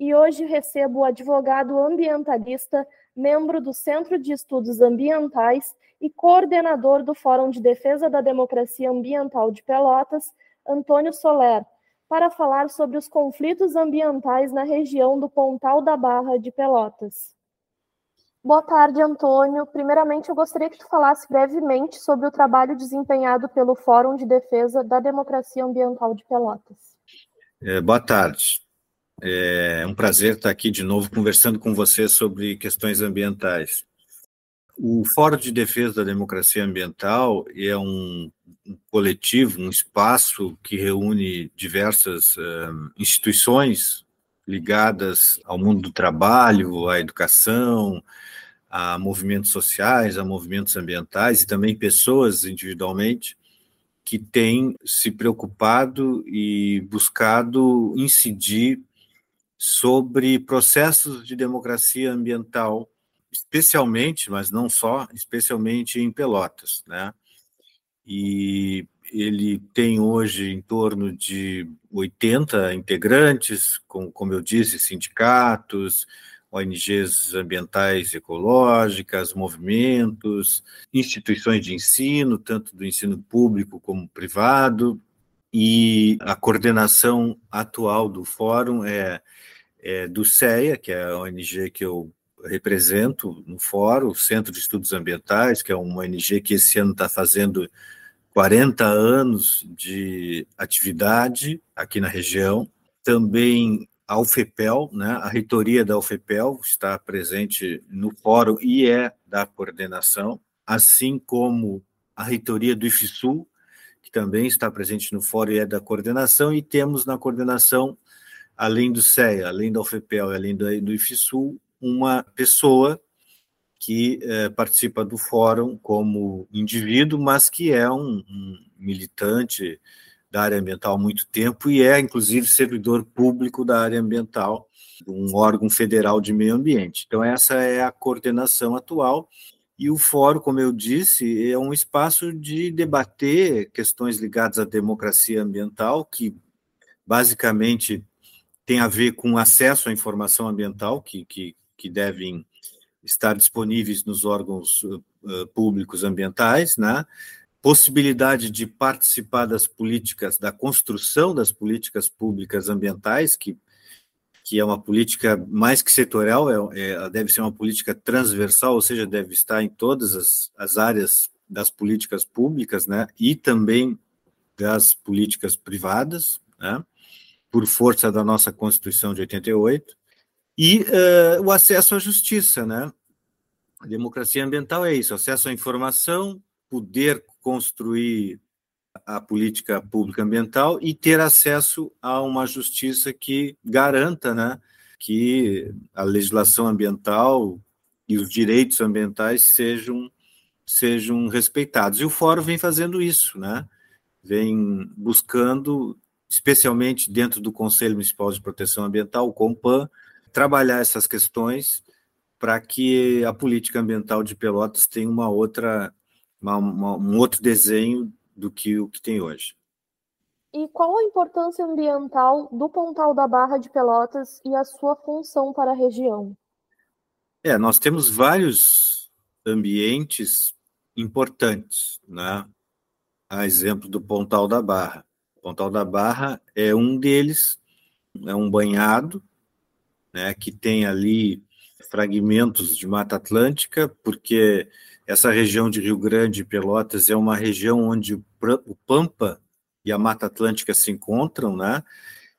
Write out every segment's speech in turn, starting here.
e hoje recebo o advogado ambientalista, membro do Centro de Estudos Ambientais e coordenador do Fórum de Defesa da Democracia Ambiental de Pelotas, Antônio Soler, para falar sobre os conflitos ambientais na região do Pontal da Barra de Pelotas. Boa tarde, Antônio. Primeiramente, eu gostaria que tu falasse brevemente sobre o trabalho desempenhado pelo Fórum de Defesa da Democracia Ambiental de Pelotas. É, boa tarde. É um prazer estar aqui de novo conversando com você sobre questões ambientais. O Fórum de Defesa da Democracia Ambiental é um, coletivo, um espaço que reúne diversas uh, instituições ligadas ao mundo do trabalho, à educação, a movimentos sociais, a movimentos ambientais e também pessoas individualmente que têm se preocupado e buscado incidir sobre processos de democracia ambiental, especialmente, mas não só, especialmente em Pelotas, né? E ele tem hoje em torno de 80 integrantes, com, como eu disse, sindicatos, ONGs ambientais ecológicas, movimentos, instituições de ensino, tanto do ensino público como privado, e a coordenação atual do fórum é é, do CEA, que é a ONG que eu represento no fórum, o Centro de Estudos Ambientais, que é uma ONG que esse ano está fazendo 40 anos de atividade aqui na região. Também a UFEPEL, né, a reitoria da UFEPEL está presente no fórum e é da coordenação, assim como a reitoria do IFSUL, que também está presente no fórum e é da coordenação, e temos na coordenação além do CEA, além da UFPEL e além do, IFSUL, uma pessoa que é, participa do fórum como indivíduo, mas que é um, um, militante da área ambiental há muito tempo e é, inclusive, servidor público da área ambiental, um órgão federal de meio ambiente. Então, essa é a coordenação atual. E o fórum, como eu disse, é um espaço de debater questões ligadas à democracia ambiental, que basicamente tem a ver com acesso à informação ambiental, que, que, que devem estar disponíveis nos órgãos uh, públicos ambientais, né? possibilidade de participar das políticas, da construção das políticas públicas ambientais, que, que é uma política mais que setorial, é, é, deve ser uma política transversal, ou seja, deve estar em todas as, as áreas das políticas públicas, né, e também das políticas privadas, né, por força da nossa Constituição de 88, e uh, o acesso à justiça, né? A democracia ambiental é isso: acesso à informação, poder construir a política pública ambiental e ter acesso a uma justiça que garanta, né, que a legislação ambiental e os direitos ambientais sejam sejam respeitados. E o fórum vem fazendo isso, né? Vem buscando especialmente dentro do Conselho Municipal de Proteção Ambiental, o COMPAN, trabalhar essas questões para que a política ambiental de Pelotas tenha uma outra, uma, uma, um outro desenho do que o que tem hoje. E qual a importância ambiental do Pontal da Barra de Pelotas e a sua função para a região? É, nós temos vários ambientes importantes, né? A exemplo do Pontal da Barra. Pontal da Barra é um deles, é um banhado, né, que tem ali fragmentos de Mata Atlântica, porque essa região de Rio Grande e Pelotas é uma região onde o Pampa e a Mata Atlântica se encontram, né?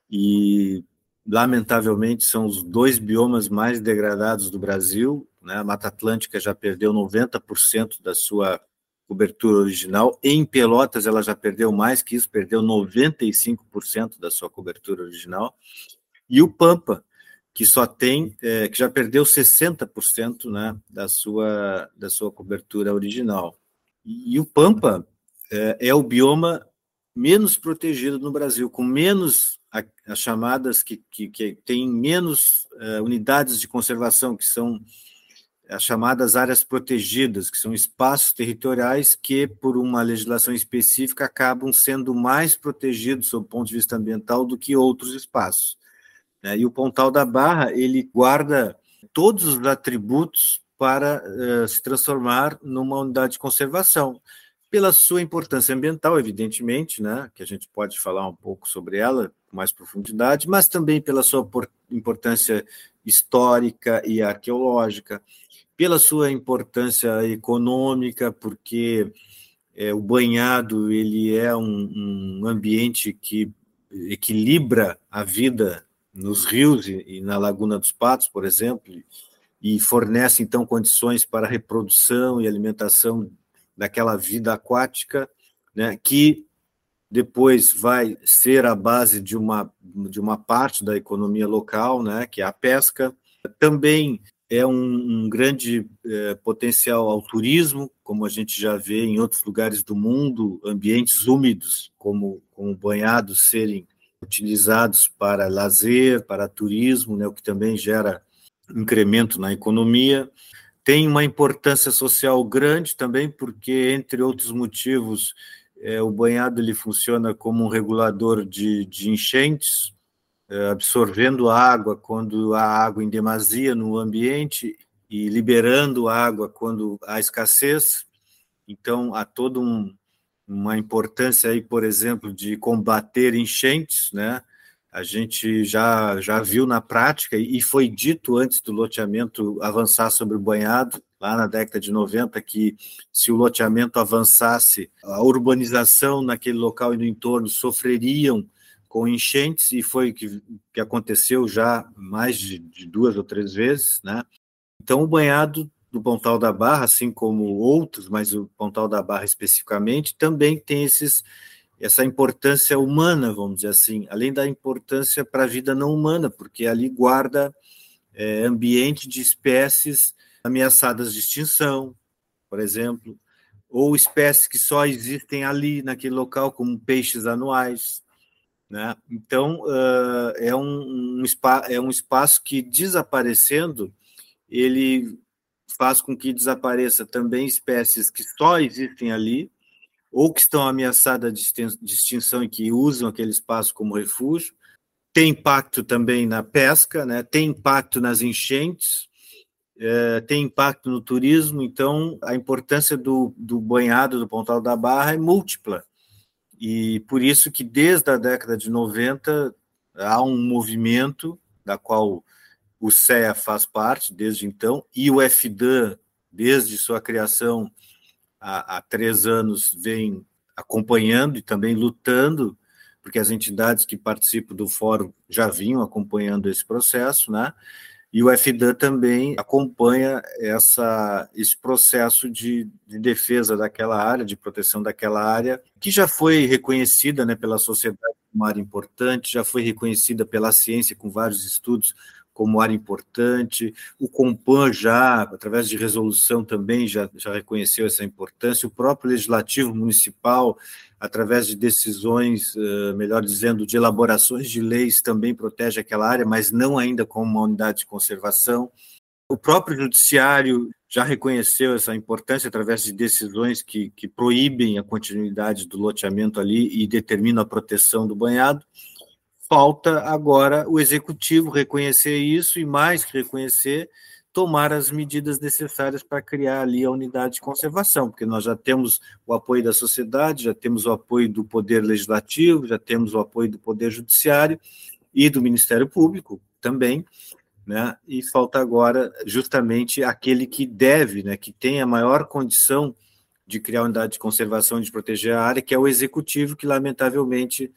E lamentavelmente são os dois biomas mais degradados do Brasil, né? A Mata Atlântica já perdeu 90% da sua cobertura original. Em Pelotas, ela já perdeu mais que isso, perdeu 95% da sua cobertura original. E o Pampa, que só tem, é, que já perdeu 60% né, da, sua, da sua cobertura original. E, e o Pampa é, é, o bioma menos protegido no Brasil, com menos as chamadas que, que, que tem menos é, unidades de conservação, que são as chamadas áreas protegidas, que são espaços territoriais que, por uma legislação específica, acabam sendo mais protegidos sob o ponto de vista ambiental do que outros espaços. Né? E o Pontal da Barra ele guarda todos os atributos para uh, se transformar numa unidade de conservação, pela sua importância ambiental, evidentemente, né, que a gente pode falar um pouco sobre ela com mais profundidade, mas também pela sua importância histórica e arqueológica, pela sua importância econômica, porque é, o banhado ele é um, um, ambiente que equilibra a vida nos rios e, e, na Laguna dos Patos, por exemplo, e fornece então condições para a reprodução e alimentação daquela vida aquática, né, que depois vai ser a base de uma, de uma parte da economia local, né, que é a pesca. Também é um, um grande é, potencial ao turismo, como a gente já vê em outros lugares do mundo, ambientes úmidos, como, como banhados, serem utilizados para lazer, para turismo, né, o que também gera incremento na economia. Tem uma importância social grande também, porque, entre outros motivos, é, o banhado ele funciona como um regulador de, de enchentes, é, absorvendo água quando há água em demasia no ambiente e liberando água quando há escassez. Então, há toda um, uma importância aí, por exemplo, de combater enchentes, né? A gente já, já viu na prática e foi dito antes do loteamento avançar sobre o banhado, lá na década de 90, que se o loteamento avançasse, a urbanização naquele local e no entorno sofreriam com enchentes, e foi o que, que aconteceu já mais de, de, duas ou três vezes, né? Então, o banhado do Pontal da Barra, assim como outros, mas o Pontal da Barra especificamente, também tem esses, essa importância humana, vamos dizer assim, além da importância para a vida não humana, porque ali guarda é, ambiente de espécies ameaçadas de extinção, por exemplo, ou espécies que só existem ali, naquele local, como peixes anuais, né? Então, uh, é, um, um é um espaço que, desaparecendo, ele faz com que desapareça também espécies que só existem ali, ou que estão ameaçadas de extinção e que usam aquele espaço como refúgio. Tem impacto também na pesca, né? tem impacto nas enchentes, é, tem impacto no turismo, então a importância do, do banhado do Pontal da Barra é múltipla. E por isso que desde a década de 90 há um movimento da qual o CEA faz parte desde então, e o FDAN, desde sua criação há, há três anos, vem acompanhando e também lutando, porque as entidades que participam do fórum já vinham acompanhando esse processo, né? E o FDAN também acompanha essa, esse processo de, de, defesa daquela área, de proteção daquela área, que já foi reconhecida né, pela sociedade como área importante, já foi reconhecida pela ciência com vários estudos como área importante, o Compan já, através de resolução também, já, já reconheceu essa importância, o próprio Legislativo Municipal, através de decisões, melhor dizendo, de elaborações de leis, também protege aquela área, mas não ainda como uma unidade de conservação. O próprio Judiciário já reconheceu essa importância através de decisões que, que proíbem a continuidade do loteamento ali e determinam a proteção do banhado. Falta agora o executivo reconhecer isso e, mais que reconhecer, tomar as medidas necessárias para criar ali a unidade de conservação, porque nós já temos o apoio da sociedade, já temos o apoio do Poder Legislativo, já temos o apoio do Poder Judiciário e do Ministério Público também, né? E falta agora justamente aquele que deve, né, que tem a maior condição de criar unidade de conservação e de proteger a área, que é o executivo, que lamentavelmente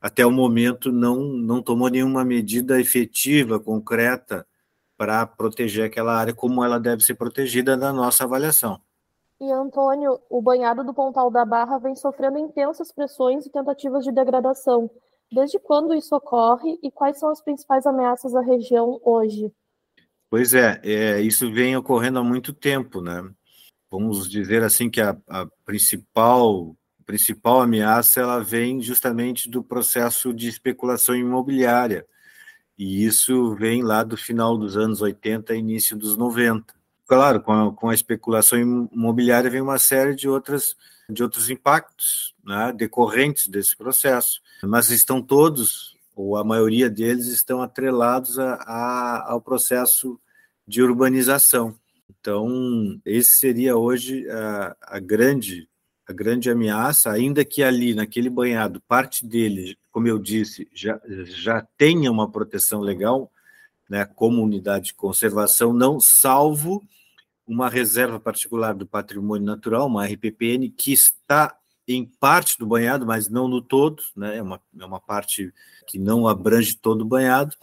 até o momento não, não tomou nenhuma medida efetiva, concreta, para proteger aquela área como ela deve ser protegida na nossa avaliação. E, Antônio, o banhado do Pontal da Barra vem sofrendo intensas pressões e tentativas de degradação. Desde quando isso ocorre e quais são as principais ameaças à região hoje? Pois é, é isso vem ocorrendo há muito tempo, né? Vamos dizer assim que a, a principal principal ameaça ela vem justamente do processo de especulação imobiliária. E isso vem lá do final dos anos 80 início dos 90. Claro, com a, com a especulação imobiliária vem uma série de outras de outros impactos né, decorrentes desse processo, mas estão todos, ou a maioria deles, estão atrelados a, a, ao processo de urbanização. Então, esse seria hoje a, a grande a grande ameaça, ainda que ali, naquele banhado, parte dele, como eu disse, já, já tenha uma proteção legal, né, como unidade de conservação, não salvo uma reserva particular do patrimônio natural, uma RPPN, que está em parte do banhado, mas não no todo, né, é, uma, é uma parte que não abrange todo o banhado,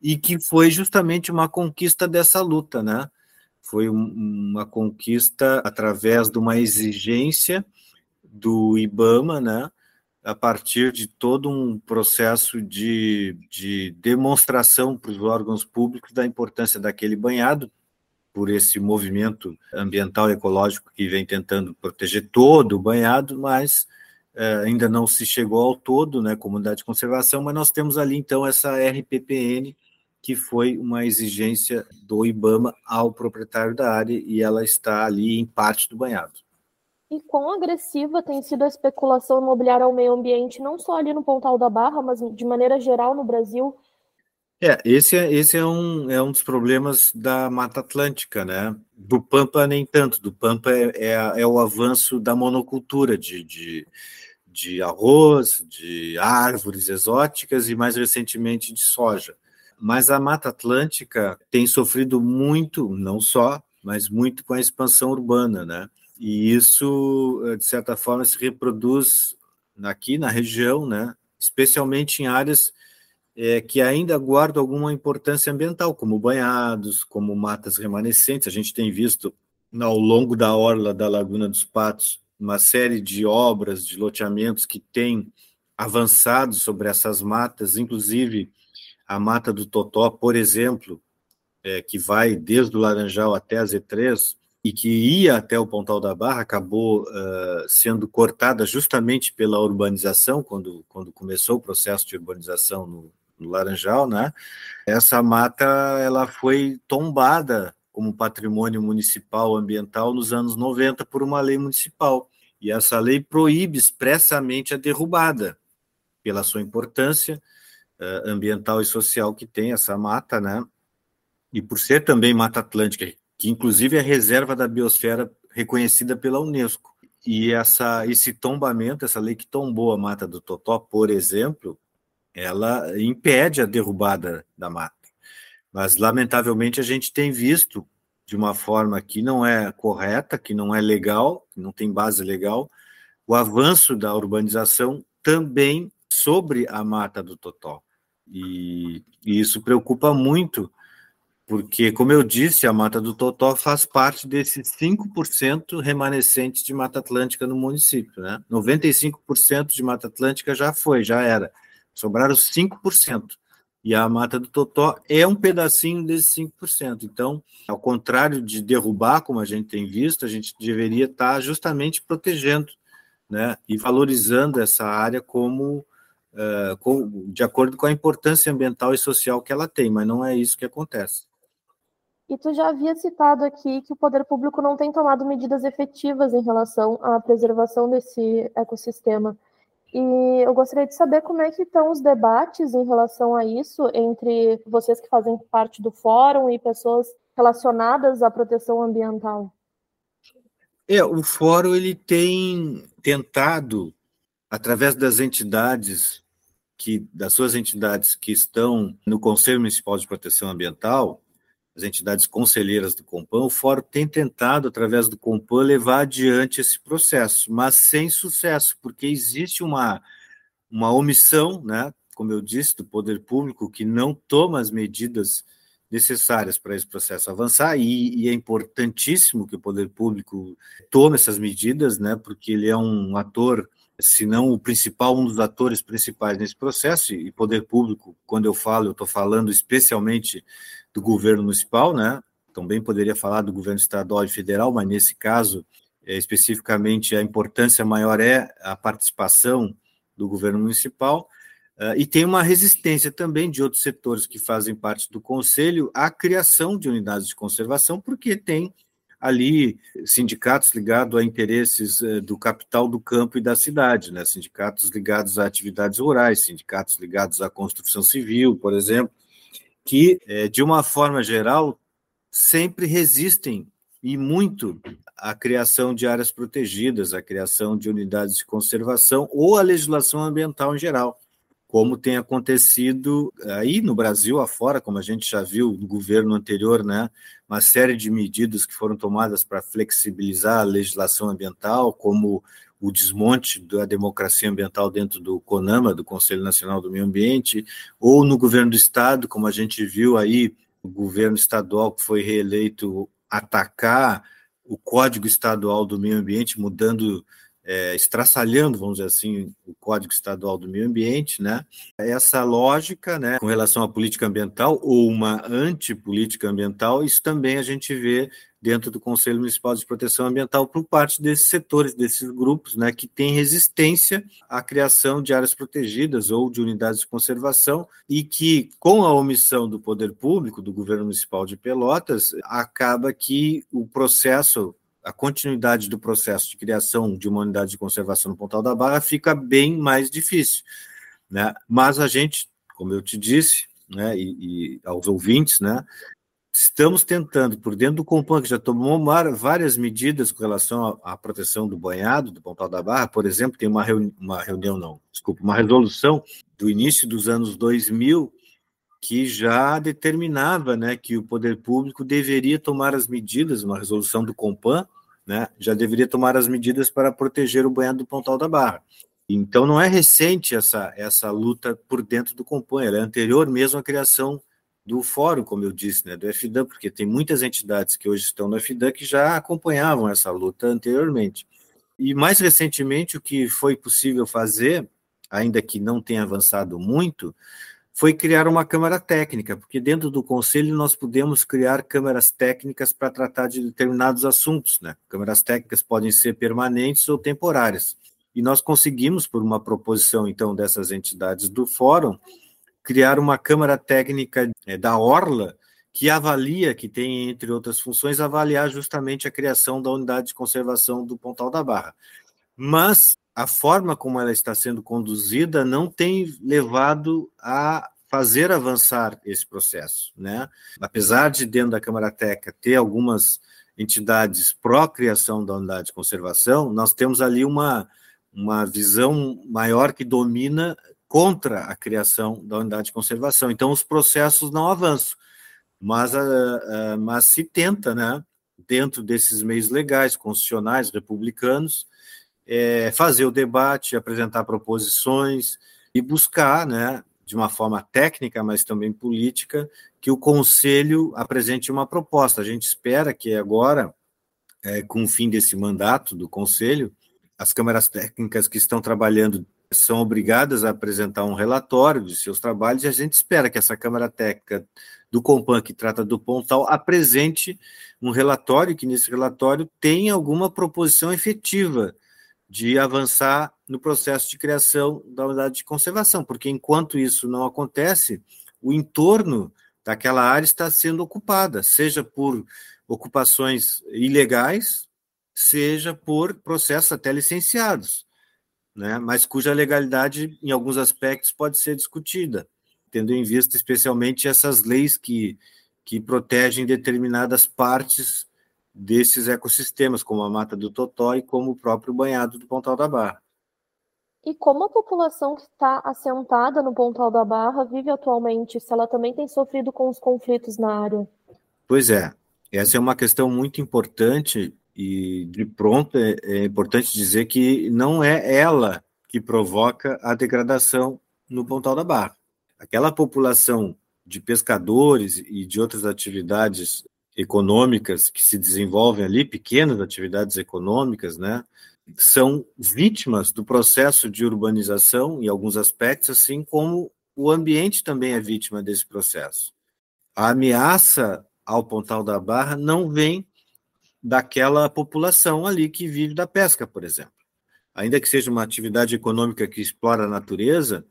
e que foi justamente uma conquista dessa luta, né? Foi uma conquista através de uma exigência do IBAMA, né, a partir de todo um processo de, de demonstração para os órgãos públicos da importância daquele banhado, por esse movimento ambiental e ecológico que vem tentando proteger todo o banhado, mas é, ainda não se chegou ao todo, né, comunidade de conservação, mas nós temos ali então essa RPPN, que foi uma exigência do IBAMA ao proprietário da área e ela está ali em parte do banhado. E quão agressiva tem sido a especulação imobiliária ao meio ambiente, não só ali no Pontal da Barra, mas de maneira geral no Brasil? É, esse é, esse é, um, é um dos problemas da Mata Atlântica, né? Do Pampa, nem tanto. Do Pampa é, é, é o avanço da monocultura de, de, de arroz, de árvores exóticas e, mais recentemente, de soja. Mas a Mata Atlântica tem sofrido muito, não só, mas muito com a expansão urbana, né? E isso, eh, de certa forma, se reproduz aqui na região, né? especialmente em áreas é, que ainda guardam alguma importância ambiental, como banhados, como matas remanescentes. A gente tem visto ao longo da orla da Laguna dos Patos uma série de obras, de loteamentos que têm avançado sobre essas matas, inclusive a mata do Totó, por exemplo, é, que vai desde o Laranjal até a Z3, e que ia até o Pontal da Barra acabou uh, sendo cortada justamente pela urbanização, quando, quando começou o processo de urbanização no, no Laranjal, né? Essa mata ela foi tombada como patrimônio municipal ambiental nos anos 90 por uma lei municipal. E essa lei proíbe expressamente a derrubada, pela sua importância uh, ambiental e social que tem essa mata, né? E por ser também mata atlântica, que inclusive é reserva da biosfera reconhecida pela Unesco. E essa, esse tombamento, essa lei que tombou a mata do Totó, por exemplo, ela impede a derrubada da mata. Mas, lamentavelmente, a gente tem visto de uma forma que não é correta, que não é legal, que não tem base legal, o avanço da urbanização também sobre a mata do Totó. E, e isso preocupa muito porque, como eu disse, a Mata do Totó faz parte desses 5% remanescentes de Mata Atlântica no município. Né? 95% de Mata Atlântica já foi, já era. Sobraram 5%. E a Mata do Totó é um pedacinho desses 5%. Então, ao contrário de derrubar, como a gente tem visto, a gente deveria estar justamente protegendo né? e valorizando essa área como, com, de acordo com a importância ambiental e social que ela tem, mas não é isso que acontece. E tu já havia citado aqui que o poder público não tem tomado medidas efetivas em relação à preservação desse ecossistema. E eu gostaria de saber como é que estão os debates em relação a isso entre vocês que fazem parte do fórum e pessoas relacionadas à proteção ambiental. É, o fórum ele tem tentado através das entidades que das suas entidades que estão no Conselho Municipal de Proteção Ambiental, as entidades conselheiras do Compam, o Fórum tem tentado, através do Compam, levar adiante esse processo, mas sem sucesso, porque existe uma, uma omissão, né, como eu disse, do poder público, que não toma as medidas necessárias para esse processo avançar, e, e, é importantíssimo que o poder público tome essas medidas, né, porque ele é um ator se não o principal, um dos atores principais nesse processo, e poder público, quando eu falo, eu estou falando especialmente do governo municipal, né? Também poderia falar do governo estadual e federal, mas nesse caso, é, especificamente, a importância maior é a participação do governo municipal. Uh, e tem uma resistência também de outros setores que fazem parte do conselho à criação de unidades de conservação, porque tem ali sindicatos ligados a interesses uh, do capital do campo e da cidade, né? sindicatos ligados a atividades rurais, sindicatos ligados à construção civil, por exemplo, que, uh, de uma forma geral, sempre resistem e muito à criação de áreas protegidas, à criação de unidades de conservação ou à legislação ambiental em geral como tem acontecido aí no Brasil afora, como a gente já viu no governo anterior, né, uma série de medidas que foram tomadas para flexibilizar a legislação ambiental, como o desmonte da democracia ambiental dentro do CONAMA, do Conselho Nacional do Meio Ambiente, ou no governo do estado, como a gente viu aí, o governo estadual que foi reeleito atacar o Código Estadual do Meio Ambiente, mudando é, estraçalhando, vamos dizer assim, o Código Estadual do Meio Ambiente, né? Essa lógica, né, com relação à política ambiental ou uma antipolítica ambiental, isso também a gente vê dentro do Conselho Municipal de Proteção Ambiental por parte desses setores, desses grupos, né, que têm resistência à criação de áreas protegidas ou de unidades de conservação e que, com a omissão do poder público, do governo municipal de Pelotas, acaba que o processo a continuidade do processo de criação de uma unidade de conservação no Pontal da Barra fica bem mais difícil. Né? Mas a gente, como eu te disse, né, e, e aos ouvintes, né, estamos tentando, por dentro do Compan, que já tomou várias medidas com relação à, proteção do banhado, do Pontal da Barra, por exemplo, tem uma, reuni uma reunião, não, desculpa, uma resolução do início dos anos 2000 que já determinava né, que o poder público deveria tomar as medidas, uma resolução do Compan, né, já deveria tomar as medidas para proteger o banhado do Pontal da Barra. Então não é recente essa, essa luta por dentro do Compan, ela é anterior mesmo à criação do fórum, como eu disse, né, do FDAN, porque tem muitas entidades que hoje estão no FDAN que já acompanhavam essa luta anteriormente. E mais recentemente, o que foi possível fazer, ainda que não tenha avançado muito, foi criar uma câmara técnica, porque dentro do conselho nós podemos criar câmaras técnicas para tratar de determinados assuntos, né? Câmaras técnicas podem ser permanentes ou temporárias. E nós conseguimos, por uma proposição, então, dessas entidades do fórum, criar uma câmara técnica é, da Orla, que avalia, que tem, entre outras funções, avaliar justamente a criação da unidade de conservação do Pontal da Barra. Mas a forma como ela está sendo conduzida não tem levado a fazer avançar esse processo, né? Apesar de dentro da Câmara Teca ter algumas entidades pró-criação da unidade de conservação, nós temos ali uma, uma visão maior que domina contra a criação da unidade de conservação. Então, os processos não avançam, mas, uh, uh, mas se tenta, né, dentro desses meios legais, constitucionais, republicanos, é, fazer o debate, apresentar proposições e buscar, né, de uma forma técnica, mas também política, que o Conselho apresente uma proposta. A gente espera que agora, é, com o fim desse mandato do Conselho, as câmaras técnicas que estão trabalhando são obrigadas a apresentar um relatório de seus trabalhos e a gente espera que essa Câmara Técnica do Compan, que trata do Pontal, apresente um relatório, que nesse relatório tenha alguma proposição efetiva de avançar no processo de criação da unidade de conservação, porque enquanto isso não acontece, o entorno daquela área está sendo ocupada, seja por ocupações ilegais, seja por processos até licenciados, né? mas cuja legalidade, em alguns aspectos, pode ser discutida, tendo em vista especialmente essas leis que, que protegem determinadas partes desses ecossistemas, como a Mata do Totó e como o próprio banhado do Pontal da Barra. E como a população que está assentada no Pontal da Barra vive atualmente, se ela também tem sofrido com os conflitos na área? Pois é, essa é uma questão muito importante e de pronto é, é importante dizer que não é ela que provoca a degradação no Pontal da Barra. Aquela população de pescadores e de outras atividades econômicas que se desenvolvem ali, pequenas atividades econômicas, né? são vítimas do processo de urbanização em alguns aspectos, assim como o ambiente também é vítima desse processo. A ameaça ao Pontal da Barra não vem daquela população ali que vive da pesca, por exemplo. Ainda que seja uma atividade econômica que explora a natureza,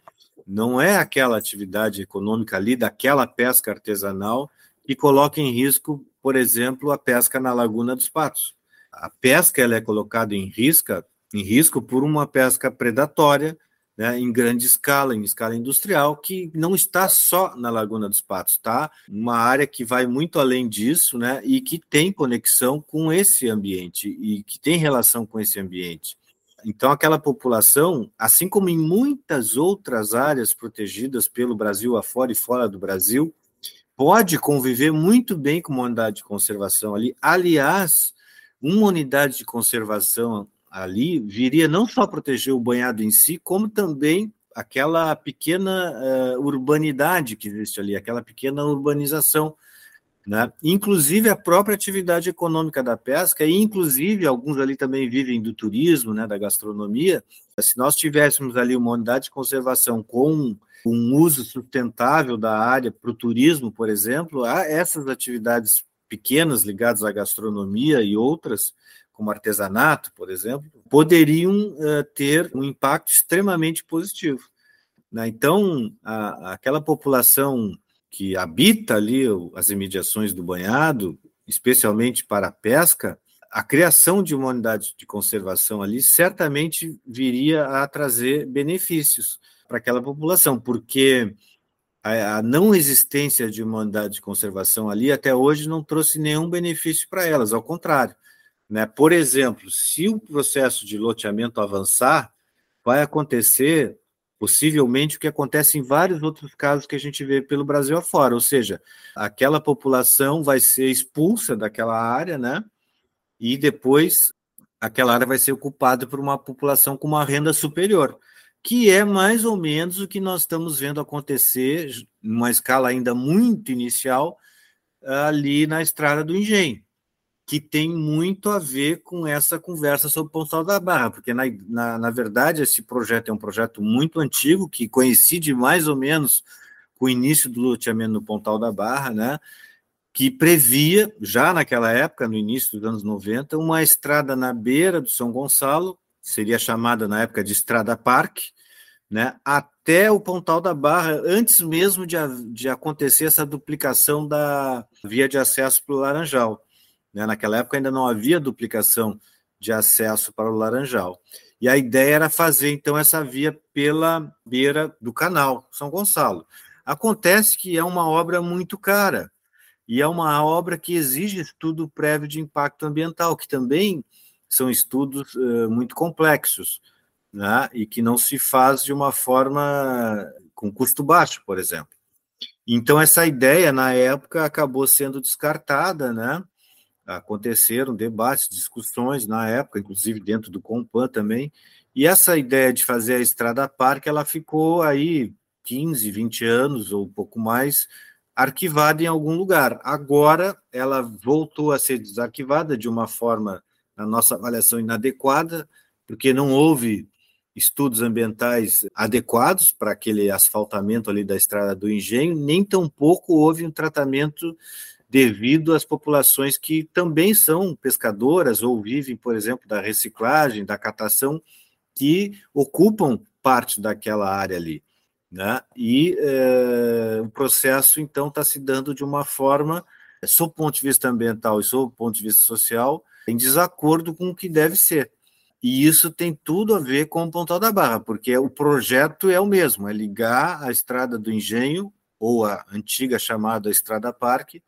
não é aquela atividade econômica ali daquela pesca artesanal que coloca em risco, por exemplo, a pesca na Laguna dos Patos. A pesca ela é colocada em risco, em risco por uma pesca predatória, né, em grande escala, em escala industrial, que não está só na Laguna dos Patos, está uma área que vai muito além disso, né, e que tem conexão com esse ambiente e que tem relação com esse ambiente. Então, aquela população, assim como em muitas outras áreas protegidas pelo Brasil afora e fora do Brasil, pode conviver muito bem com uma unidade de conservação ali. Aliás, uma unidade de conservação ali viria não só proteger o banhado em si, como também aquela pequena uh, urbanidade que existe ali, aquela pequena urbanização, né? Inclusive a própria atividade econômica da pesca e inclusive alguns ali também vivem do turismo, né, da gastronomia. Se nós tivéssemos ali uma unidade de conservação com um uso sustentável da área para o turismo, por exemplo, essas atividades pequenas ligadas à gastronomia e outras como artesanato, por exemplo, poderiam uh, ter um impacto extremamente positivo. Né? Então, a, aquela população que habita ali as imediações do banhado, especialmente para a pesca, a criação de uma unidade de conservação ali certamente viria a trazer benefícios para aquela população, porque a, não existência de uma unidade de conservação ali até hoje não trouxe nenhum benefício para elas, ao contrário. Né? Por exemplo, se o processo de loteamento avançar, vai acontecer possivelmente o que acontece em vários outros casos que a gente vê pelo Brasil afora, ou seja, aquela população vai ser expulsa daquela área, né? E depois aquela área vai ser ocupada por uma população com uma renda superior, que é mais ou menos o que nós estamos vendo acontecer, numa escala ainda muito inicial, ali na estrada do Engenho que tem muito a ver com essa conversa sobre o Pontal da Barra, porque, na, na, na, verdade, esse projeto é um projeto muito antigo, que coincide mais ou menos com o início do loteamento no Pontal da Barra, né, que previa, já naquela época, no início dos anos 90, uma estrada na beira do São Gonçalo, seria chamada na época de Estrada Parque, né, até o Pontal da Barra, antes mesmo de, de acontecer essa duplicação da via de acesso para o Laranjal. Né? Naquela época ainda não havia duplicação de acesso para o Laranjal. E a ideia era fazer então essa via pela beira do canal São Gonçalo. Acontece que é uma obra muito cara e é uma obra que exige estudo prévio de impacto ambiental, que também são estudos uh, muito complexos, né? e que não se faz de uma forma com custo baixo, por exemplo. Então, essa ideia, na época, acabou sendo descartada, né? Aconteceram debates, discussões na época, inclusive dentro do Compan também, e essa ideia de fazer a Estrada Parque, ela ficou aí 15, 20 anos ou um pouco mais arquivada em algum lugar. Agora ela voltou a ser desarquivada de uma forma, na nossa avaliação, inadequada, porque não houve estudos ambientais adequados para aquele asfaltamento ali da estrada do engenho, nem tampouco houve um tratamento devido às populações que também são pescadoras ou vivem, por exemplo, da reciclagem, da catação, que ocupam parte daquela área ali. Né? E é, o processo, então, está se dando de uma forma, sob o ponto de vista ambiental e sob o ponto de vista social, em desacordo com o que deve ser. E isso tem tudo a ver com o Pontal da Barra, porque o projeto é o mesmo, é ligar a Estrada do Engenho, ou a antiga chamada Estrada Parque,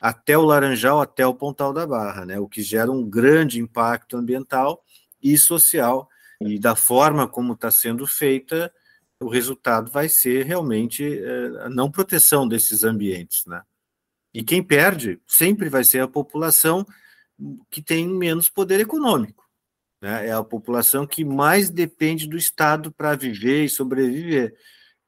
até o Laranjal, até o Pontal da Barra, né? o que gera um grande impacto ambiental e social. E da forma como está sendo feita, o resultado vai ser realmente a não proteção desses ambientes. Né? E quem perde sempre vai ser a população que tem menos poder econômico. Né? É a população que mais depende do Estado para viver e sobreviver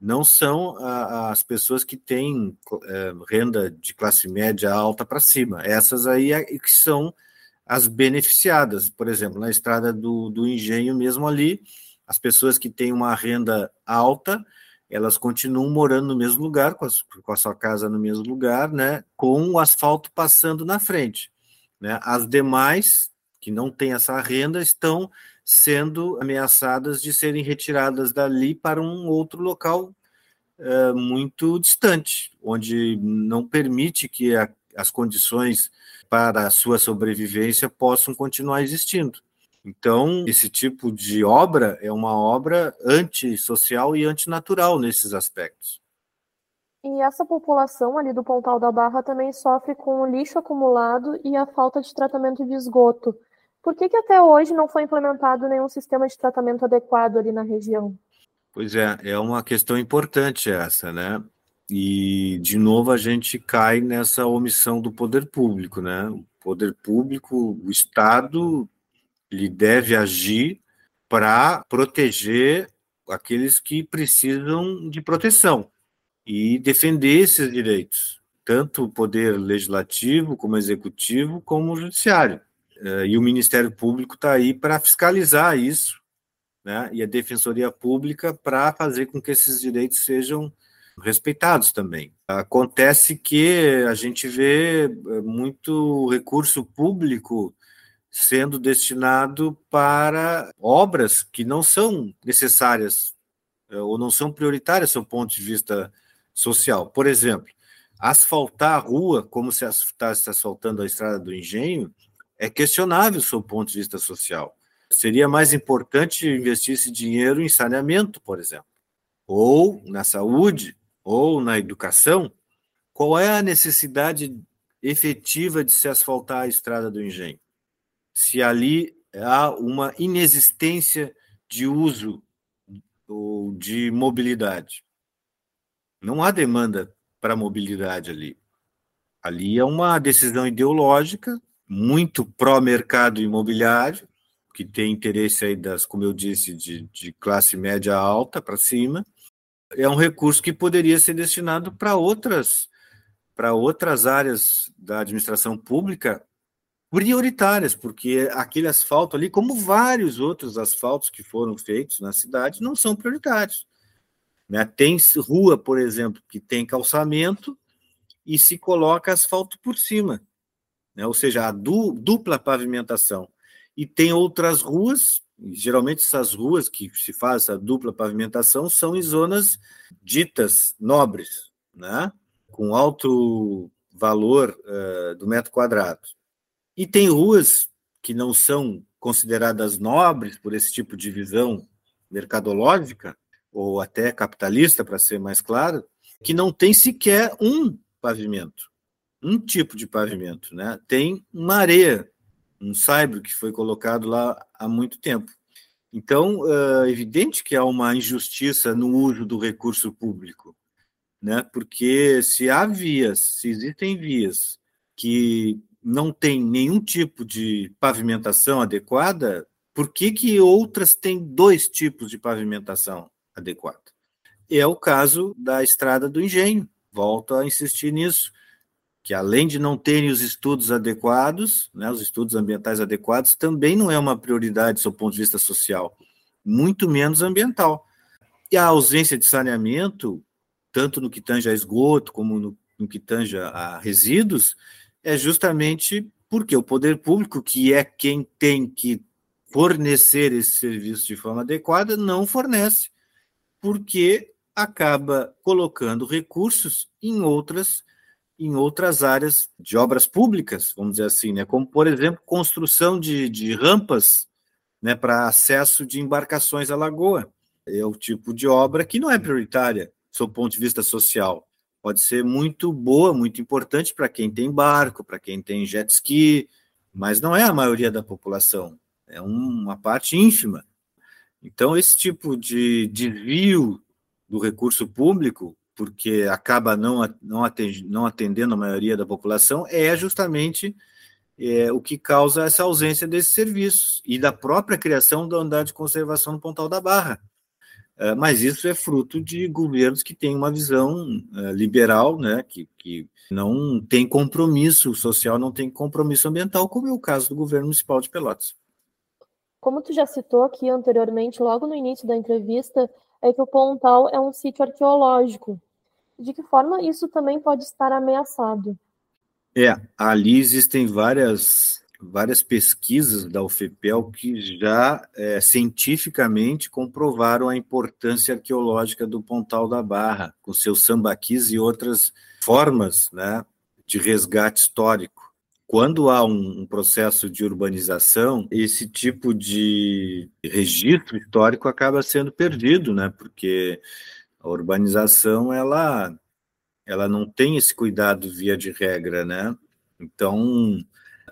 não são a, as pessoas que têm é, renda de classe média alta para cima. Essas aí é, que são as beneficiadas. Por exemplo, na estrada do, do engenho mesmo ali, as pessoas que têm uma renda alta, elas continuam morando no mesmo lugar, com, as, com a sua casa no mesmo lugar, né, com o asfalto passando na frente. Né? As demais, que não têm essa renda, estão sendo ameaçadas de serem retiradas dali para um outro local é, muito distante, onde não permite que a, as condições para a sua sobrevivência possam continuar existindo. Então, esse tipo de obra é uma obra antissocial e antinatural nesses aspectos. E essa população ali do Pontal da Barra também sofre com o lixo acumulado e a falta de tratamento de esgoto. Por que, que até hoje não foi implementado nenhum sistema de tratamento adequado ali na região? Pois é, é uma questão importante essa, né? E, de novo, a gente cai nessa omissão do poder público, né? O poder público, o Estado, ele deve agir para proteger aqueles que precisam de proteção e defender esses direitos, tanto o poder legislativo, como executivo, como o judiciário. Eh, e o Ministério Público está aí para fiscalizar isso, né? e a Defensoria Pública para fazer com que esses direitos sejam respeitados também. Acontece que a gente vê eh, muito recurso público sendo destinado para obras que não são necessárias eh, ou não são prioritárias do ponto de vista social. Por exemplo, asfaltar a rua, como se está asfaltando a estrada do engenho, é questionável do seu ponto de vista social. Seria mais importante investir esse dinheiro em saneamento, por exemplo, ou na saúde, ou na educação. Qual é a necessidade efetiva de se asfaltar a estrada do engenho? Se ali há uma inexistência de uso ou de mobilidade. Não há demanda para mobilidade ali. Ali é uma decisão ideológica muito pró-mercado imobiliário, que tem interesse aí das, como eu disse, de, de classe média alta para cima, é um recurso que poderia ser destinado para outras para outras áreas da administração pública prioritárias, porque aquele asfalto ali, como vários outros asfaltos que foram feitos na cidade, não são prioritários. Né? Tem rua, por exemplo, que tem calçamento e se coloca asfalto por cima, né? ou seja, a du dupla pavimentação. E tem outras ruas, geralmente essas ruas que se faz essa dupla pavimentação são em zonas ditas nobres, né? com alto valor uh, do metro quadrado. E tem ruas que não são consideradas nobres por esse tipo de visão mercadológica, ou até capitalista, para ser mais claro, que não tem sequer um pavimento, um tipo de pavimento. Né? Tem uma areia um saibro que foi colocado lá há muito tempo. Então, é evidente que há uma injustiça no uso do recurso público, né? porque se há vias, se existem vias que não têm nenhum tipo de pavimentação adequada, por que, que outras têm dois tipos de pavimentação adequada? É o caso da Estrada do Engenho, volto a insistir nisso que além de não terem os estudos adequados, né, os estudos ambientais adequados, também não é uma prioridade do ponto de vista social, muito menos ambiental. E a ausência de saneamento, tanto no que tange a esgoto, como no, no que tange a resíduos, é justamente porque o poder público, que é quem tem que fornecer esse serviço de forma adequada, não fornece, porque acaba colocando recursos em outras em outras áreas de obras públicas, vamos dizer assim, né? como, por exemplo, construção de, de rampas né, para acesso de embarcações à lagoa. É o tipo de obra que não é prioritária, do ponto de vista social. Pode ser muito boa, muito importante para quem tem barco, para quem tem jet ski, mas não é a maioria da população, é uma parte ínfima. Então, esse tipo de desvio do recurso público porque acaba não, não, atendendo, não atendendo a maioria da população, é justamente é, o que causa essa ausência desses serviços e da própria criação da unidade de conservação no Pontal da Barra. uh, mas isso é fruto de governos que têm uma visão uh, liberal, né, que, que não tem compromisso social, não tem compromisso ambiental, como é o caso do governo municipal de Pelotas. Como tu já citou aqui anteriormente, logo no início da entrevista, é que o Pontal é um sítio arqueológico. De que forma isso também pode estar ameaçado? É, ali existem várias várias pesquisas da UFPEL que já é, cientificamente comprovaram a importância arqueológica do Pontal da Barra, com seus sambaquis e outras formas né, de resgate histórico. Quando há um, processo de urbanização, esse tipo de registro histórico acaba sendo perdido, né? Porque a urbanização ela ela não tem esse cuidado via de regra, né? Então,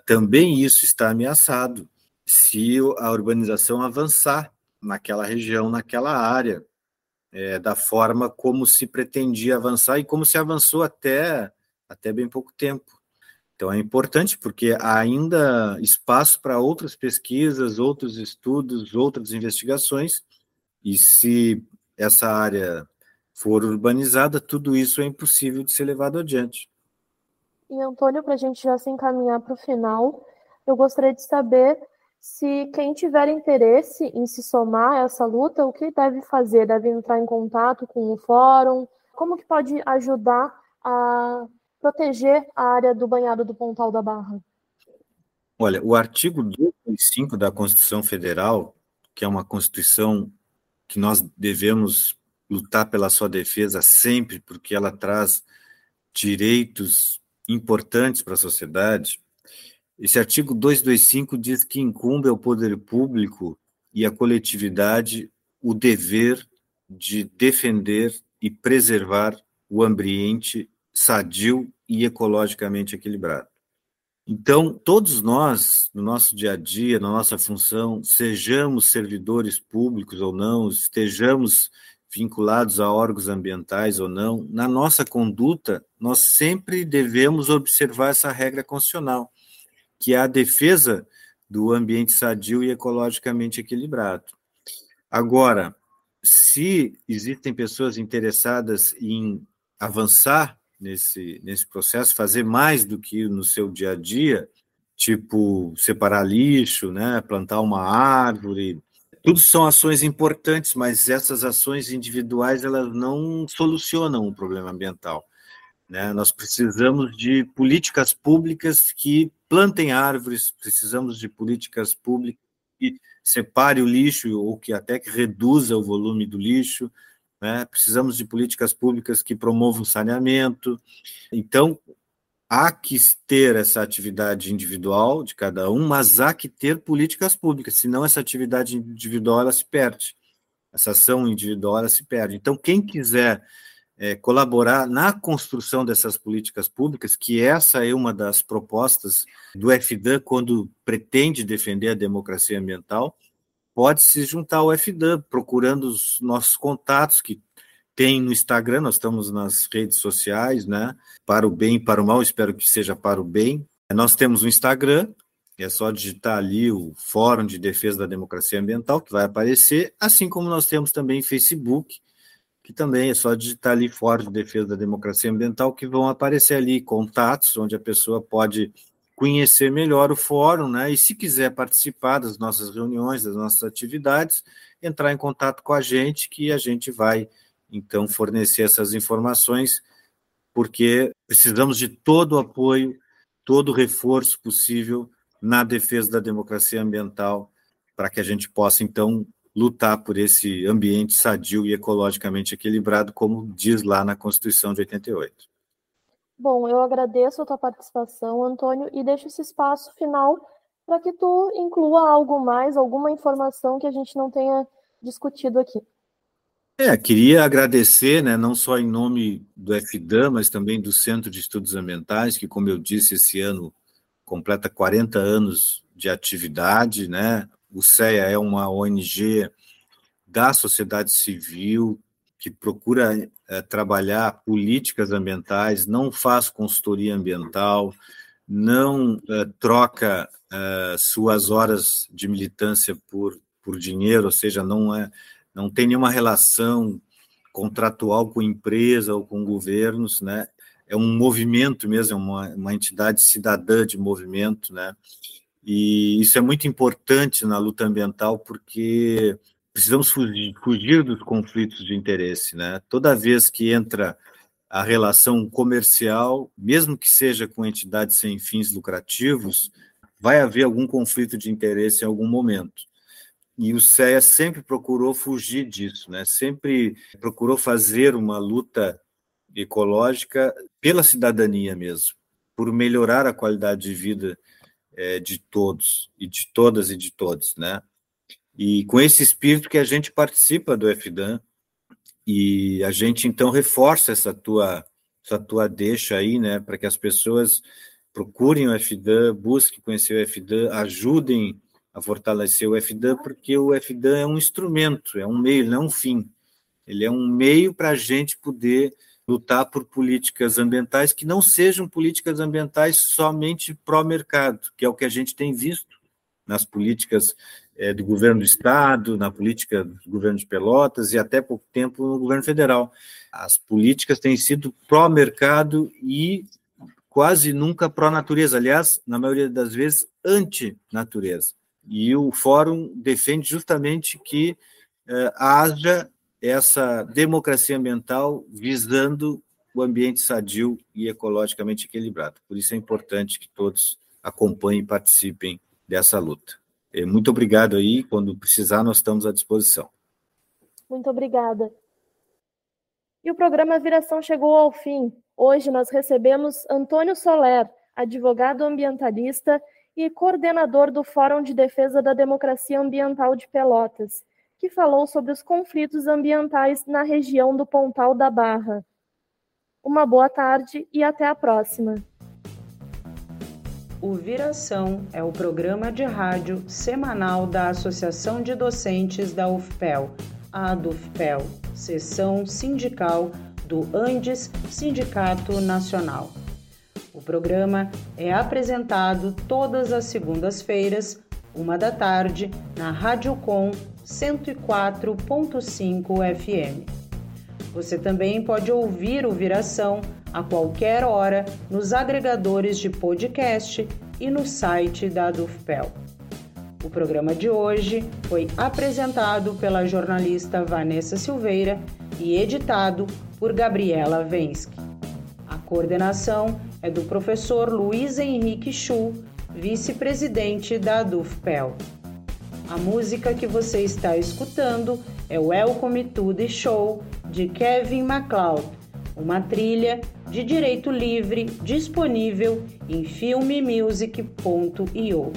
também isso está ameaçado se a urbanização avançar naquela região, naquela área, é, da forma como se pretendia avançar e como se avançou até, até bem pouco tempo. Então é importante porque há ainda espaço para outras pesquisas, outros estudos, outras investigações, e se essa área for urbanizada, tudo isso é impossível de ser levado adiante. E Antônio, para a gente já se encaminhar para o final, eu gostaria de saber se quem tiver interesse em se somar a essa luta, o que deve fazer? Deve entrar em contato com o fórum? Como que pode ajudar a proteger a área do banhado do Pontal da Barra? Olha, o artigo 205 da Constituição Federal, que é uma Constituição que nós devemos lutar pela sua defesa sempre, porque ela traz direitos importantes para a sociedade. Esse artigo 225 diz que incumbe ao poder público e à coletividade o dever de defender e preservar o ambiente sadio e ecologicamente equilibrado. Então, todos nós, no nosso dia a dia, na nossa função, sejamos servidores públicos ou não, estejamos vinculados a órgãos ambientais ou não, na nossa conduta, nós sempre devemos observar essa regra constitucional, que é a defesa do ambiente sadio e ecologicamente equilibrado. Agora, se existem pessoas interessadas em avançar nesse, nesse processo, fazer mais do que no seu dia a dia, tipo separar lixo, né, plantar uma árvore. Tudo são ações importantes, mas essas ações individuais elas não solucionam o problema ambiental. Né? Nós precisamos de políticas públicas que plantem árvores, precisamos de políticas públicas que separe o lixo ou que até que reduza o volume do lixo, né? precisamos de políticas públicas que promovam saneamento. Então, há que ter essa atividade individual de cada um, mas há que ter políticas públicas, senão essa atividade individual ela se perde, essa ação individual ela se perde. Então, quem quiser é, colaborar na construção dessas políticas públicas, que essa é uma das propostas do FDAN quando pretende defender a democracia ambiental, pode se juntar ao FDAN, procurando os nossos contatos que tem no Instagram, nós estamos nas redes sociais, né? Para o bem e para o mal, espero que seja para o bem. Nós temos o Instagram, é só digitar ali o Fórum de Defesa da Democracia Ambiental, que vai aparecer, assim como nós temos também Facebook, que também é só digitar ali Fórum de Defesa da Democracia Ambiental, que vão aparecer ali contatos, onde a pessoa pode conhecer melhor o fórum, né? E se quiser participar das nossas reuniões, das nossas atividades, entrar em contato com a gente, que a gente vai então fornecer essas informações, porque precisamos de todo o apoio, todo o reforço possível na defesa da democracia ambiental, para que a gente possa então lutar por esse ambiente sadio e ecologicamente equilibrado, como diz lá na Constituição de 88. Bom, eu agradeço a tua participação, Antônio, e deixo esse espaço final para que tu inclua algo mais, alguma informação que a gente não tenha discutido aqui. É, queria agradecer, né, não só em nome do FDAM, mas também do Centro de Estudos Ambientais, que, como eu disse, esse ano completa 40 anos de atividade, né? O CEA é uma ONG da sociedade civil, que procura é, trabalhar políticas ambientais, não faz consultoria ambiental, não é, troca é, suas horas de militância por, por dinheiro, ou seja, não é não tem nenhuma relação contratual com empresa ou com governos, né? É um movimento mesmo, é uma, uma entidade cidadã de movimento, né? E isso é muito importante na luta ambiental porque precisamos fugir, fugir dos conflitos de interesse, né? Toda vez que entra a relação comercial, mesmo que seja com entidades sem fins lucrativos, vai haver algum conflito de interesse em algum momento. E o CEA sempre procurou fugir disso, né? sempre procurou fazer uma luta ecológica pela cidadania mesmo, por melhorar a qualidade de vida é, de todos, e de todas e de todos. Né? E com esse espírito que a gente participa do FDAN, e a gente então reforça essa tua, essa tua deixa aí, né, para que as pessoas procurem o FDAN, busquem conhecer o FDAN, ajudem a fortalecer o FDAN, porque o FDAN é um instrumento, é um meio, não é um fim. Ele é um meio para a gente poder lutar por políticas ambientais que não sejam políticas ambientais somente pró-mercado, que é o que a gente tem visto nas políticas é, do governo do Estado, na política do governo de Pelotas e até pouco tempo no governo federal. As políticas têm sido pró-mercado e quase nunca pró-natureza, aliás, na maioria das vezes, anti-natureza. E o fórum defende justamente que eh, haja essa democracia ambiental visando o ambiente sadio e ecologicamente equilibrado. Por isso é importante que todos acompanhem e participem dessa luta. Eh, muito obrigado aí. Quando precisar, nós estamos à disposição. Muito obrigada. E o programa Viração chegou ao fim. Hoje nós recebemos Antônio Soler, advogado ambientalista e coordenador do Fórum de Defesa da Democracia Ambiental de Pelotas, que falou sobre os conflitos ambientais na região do Pontal da Barra. Uma boa tarde e até a próxima. O Viração é o programa de rádio semanal da Associação de Docentes da UFPEL, a ADUFPEL, seção sindical do Andes Sindicato Nacional. O programa é apresentado todas as segundas-feiras, uma da tarde, na Rádio Com 104.5 FM. Você também pode ouvir o Viração a qualquer hora nos agregadores de podcast e no site da Dufpel. O programa de hoje foi apresentado pela jornalista Vanessa Silveira e editado por Gabriela Vensky. A coordenação é do professor Luiz Henrique Chu, vice-presidente da Dufpel. A música que você está escutando é Welcome to the Show de Kevin MacLeod uma trilha de direito livre disponível em filmemusic.io.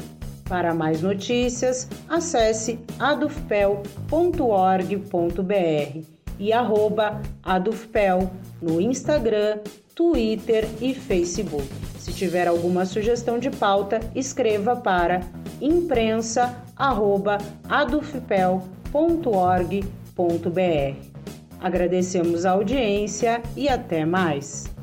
Para mais notícias, acesse adufpel.org.br e arroba adufpel no Instagram, Twitter e Facebook. Se tiver alguma sugestão de pauta, escreva para imprensa@adufpel.org.br. Agradecemos a audiência e até mais.